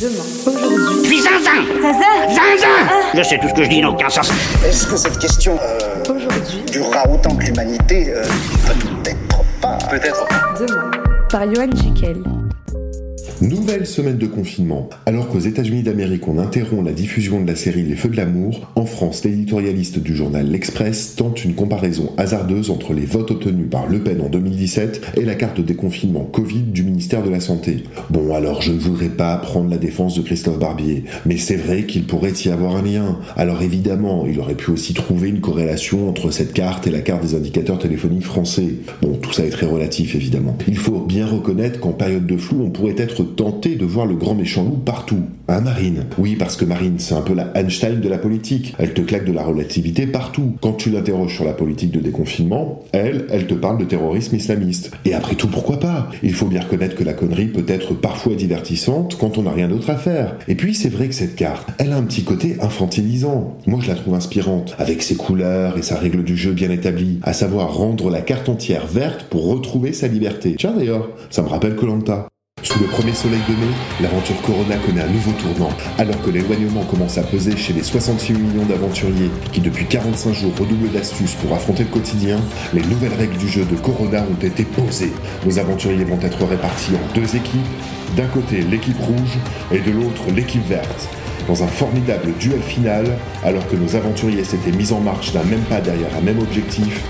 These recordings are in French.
Demain. Aujourd'hui. Puis zinzin Zaza Zinzin Je sais tout ce que je dis n'a aucun sens. Est-ce que cette question euh, Aujourd'hui. durera autant que l'humanité euh, Peut-être pas? Peut-être. Demain. Par Johan Jekyll. Nouvelle semaine de confinement. Alors qu'aux États-Unis d'Amérique on interrompt la diffusion de la série Les Feux de l'amour, en France, l'éditorialiste du journal L'Express tente une comparaison hasardeuse entre les votes obtenus par Le Pen en 2017 et la carte de déconfinement Covid du ministère de la Santé. Bon, alors je ne voudrais pas prendre la défense de Christophe Barbier, mais c'est vrai qu'il pourrait y avoir un lien. Alors évidemment, il aurait pu aussi trouver une corrélation entre cette carte et la carte des indicateurs téléphoniques français. Bon, tout ça est très relatif évidemment. Il faut bien reconnaître qu'en période de flou, on pourrait être tenté de voir le grand méchant loup partout. Hein, Marine? Oui, parce que Marine, c'est un peu la Einstein de la politique. Elle te claque de la relativité partout. Quand tu l'interroges sur la politique de déconfinement, elle, elle te parle de terrorisme islamiste. Et après tout, pourquoi pas? Il faut bien reconnaître que la connerie peut être parfois divertissante quand on n'a rien d'autre à faire. Et puis, c'est vrai que cette carte, elle a un petit côté infantilisant. Moi, je la trouve inspirante, avec ses couleurs et sa règle du jeu bien établie, à savoir rendre la carte entière verte pour retrouver sa liberté. Tiens d'ailleurs, ça me rappelle Colanta. Sous le premier soleil de mai, l'aventure Corona connaît un nouveau tournant. Alors que l'éloignement commence à peser chez les 66 millions d'aventuriers qui depuis 45 jours redoublent d'astuces pour affronter le quotidien, les nouvelles règles du jeu de Corona ont été posées. Nos aventuriers vont être répartis en deux équipes, d'un côté l'équipe rouge et de l'autre l'équipe verte. Dans un formidable duel final, alors que nos aventuriers s'étaient mis en marche d'un même pas derrière un même objectif,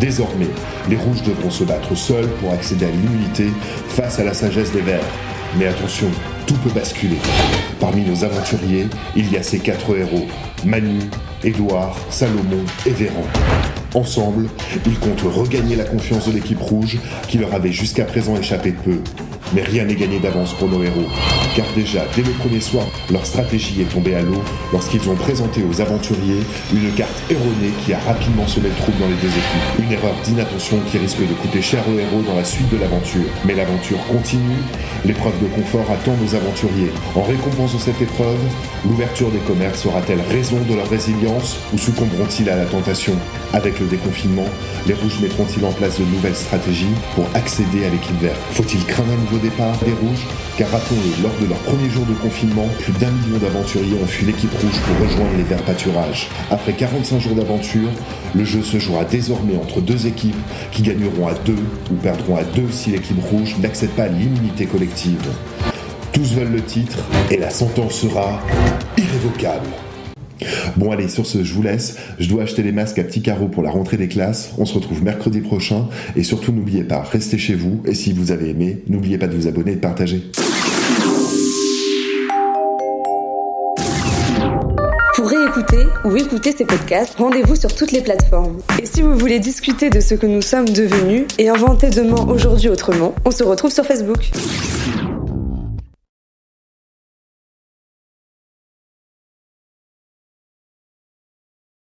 Désormais, les rouges devront se battre seuls pour accéder à l'immunité face à la sagesse des verts. Mais attention, tout peut basculer. Parmi nos aventuriers, il y a ces quatre héros, Manu, Édouard, Salomon et Véran. Ensemble, ils comptent regagner la confiance de l'équipe rouge qui leur avait jusqu'à présent échappé peu. Mais rien n'est gagné d'avance pour nos héros, car déjà, dès le premier soir, leur stratégie est tombée à l'eau lorsqu'ils ont présenté aux aventuriers une carte erronée qui a rapidement semé le trouble dans les deux équipes. Une erreur d'inattention qui risque de coûter cher aux héros dans la suite de l'aventure. Mais l'aventure continue, l'épreuve de confort attend nos aventuriers. En récompense de cette épreuve, l'ouverture des commerces aura-t-elle raison de leur résilience ou succomberont-ils à la tentation? Avec le déconfinement, les rouges mettront-ils en place de nouvelles stratégies pour accéder à l'équipe verte? Faut-il craindre un nouveau départ des rouges Car rappelons-le, lors de leur premier jour de confinement, plus d'un million d'aventuriers ont fui l'équipe rouge pour rejoindre les verts pâturages. Après 45 jours d'aventure, le jeu se jouera désormais entre deux équipes qui gagneront à deux ou perdront à deux si l'équipe rouge n'accède pas à l'immunité collective. Tous veulent le titre et la sentence sera irrévocable. Bon allez, sur ce, je vous laisse. Je dois acheter les masques à petits carreaux pour la rentrée des classes. On se retrouve mercredi prochain. Et surtout, n'oubliez pas, restez chez vous. Et si vous avez aimé, n'oubliez pas de vous abonner et de partager. Pour réécouter ou écouter ces podcasts, rendez-vous sur toutes les plateformes. Et si vous voulez discuter de ce que nous sommes devenus et inventer demain aujourd'hui autrement, on se retrouve sur Facebook.